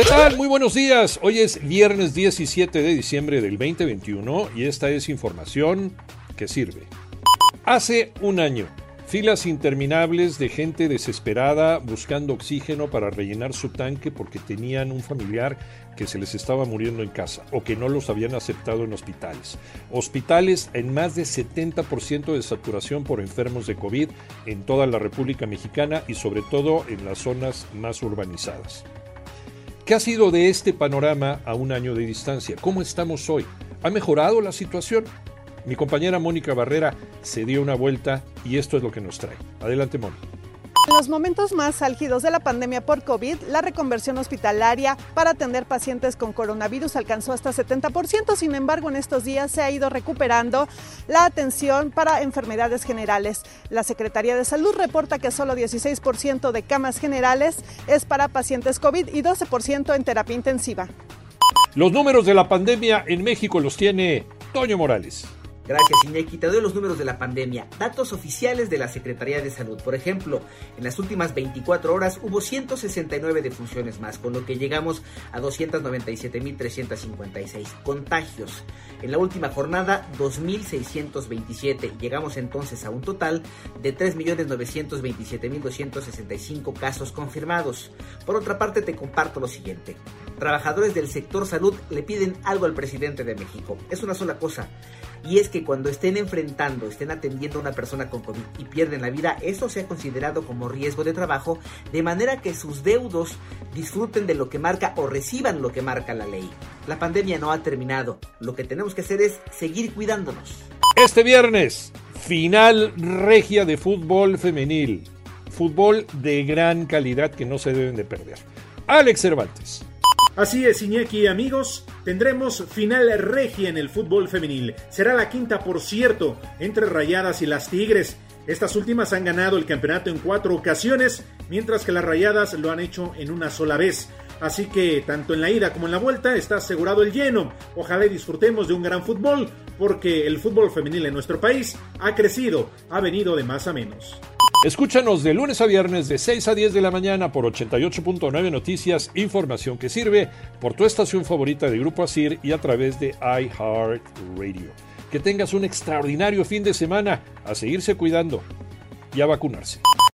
¿Qué tal? Muy buenos días. Hoy es viernes 17 de diciembre del 2021 y esta es información que sirve. Hace un año, Filas interminables de gente desesperada buscando oxígeno para rellenar su tanque porque tenían un familiar que se les estaba muriendo en casa o que no los habían aceptado en hospitales. Hospitales en más de 70% de saturación por enfermos de COVID en toda la República Mexicana y sobre todo en las zonas más urbanizadas. ¿Qué ha sido de este panorama a un año de distancia? ¿Cómo estamos hoy? ¿Ha mejorado la situación? Mi compañera Mónica Barrera se dio una vuelta y esto es lo que nos trae. Adelante, Mónica. En los momentos más álgidos de la pandemia por COVID, la reconversión hospitalaria para atender pacientes con coronavirus alcanzó hasta 70%. Sin embargo, en estos días se ha ido recuperando la atención para enfermedades generales. La Secretaría de Salud reporta que solo 16% de camas generales es para pacientes COVID y 12% en terapia intensiva. Los números de la pandemia en México los tiene Toño Morales. Gracias, Iñaki. Te doy los números de la pandemia. Datos oficiales de la Secretaría de Salud. Por ejemplo, en las últimas 24 horas hubo 169 defunciones más, con lo que llegamos a 297.356 contagios. En la última jornada, 2.627. Llegamos entonces a un total de 3.927.265 casos confirmados. Por otra parte, te comparto lo siguiente. Trabajadores del sector salud le piden algo al presidente de México. Es una sola cosa y es que cuando estén enfrentando, estén atendiendo a una persona con COVID y pierden la vida, eso sea considerado como riesgo de trabajo, de manera que sus deudos disfruten de lo que marca o reciban lo que marca la ley. La pandemia no ha terminado, lo que tenemos que hacer es seguir cuidándonos. Este viernes, final regia de fútbol femenil, fútbol de gran calidad que no se deben de perder. Alex Cervantes. Así es, Iñaki, amigos, tendremos final regia en el fútbol femenil. Será la quinta, por cierto, entre Rayadas y las Tigres. Estas últimas han ganado el campeonato en cuatro ocasiones, mientras que las Rayadas lo han hecho en una sola vez. Así que tanto en la ida como en la vuelta está asegurado el lleno. Ojalá disfrutemos de un gran fútbol, porque el fútbol femenil en nuestro país ha crecido, ha venido de más a menos. Escúchanos de lunes a viernes de 6 a 10 de la mañana por 88.9 Noticias, información que sirve por tu estación favorita de Grupo Asir y a través de iHeartRadio. Que tengas un extraordinario fin de semana, a seguirse cuidando y a vacunarse.